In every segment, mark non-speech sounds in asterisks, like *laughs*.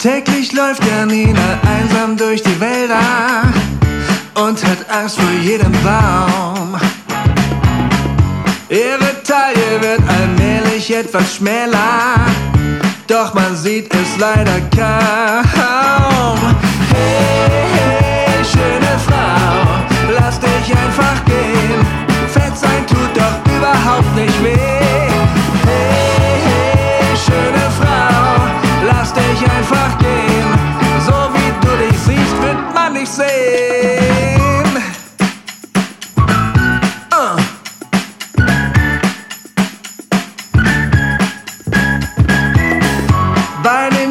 Täglich läuft Janina einsam durch die Wälder und hat Angst vor jedem Baum. Ihre Taille wird allmählich etwas schmäler, doch man sieht es leider kaum.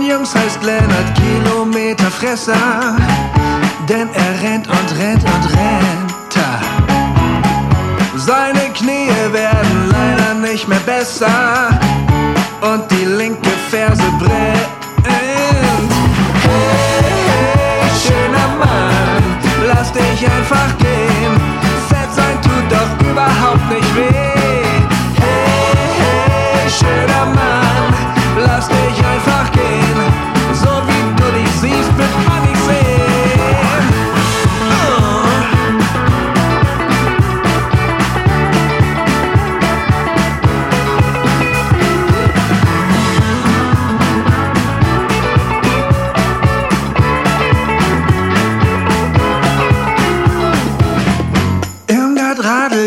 Jungs heißt Lennart Kilometerfresser, denn er rennt und rennt und rennt. Seine Knie werden leider nicht mehr besser und die linke Ferse brennt.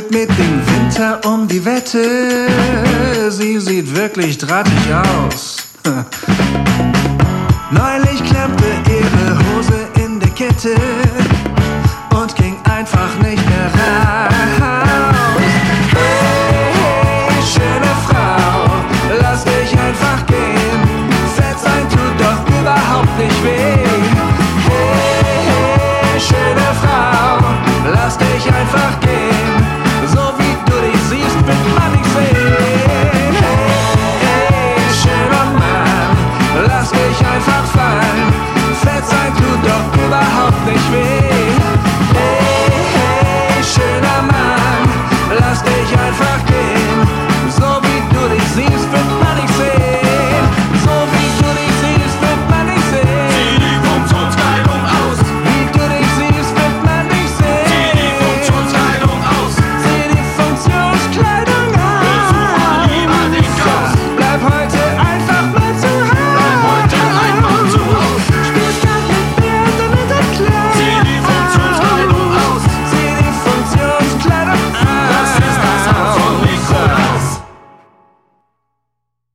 Radelt mit dem Winter um die Wette. Sie sieht wirklich drahtig aus. *laughs* Neulich klemmte ihre Hose in der Kette.